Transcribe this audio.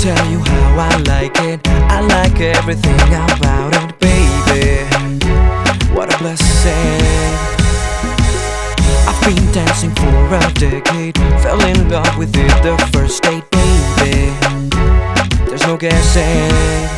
tell you how I like it. I like everything about it, baby. What a blessing. I've been dancing for a decade. Fell in love with it the first date, baby. There's no guessing.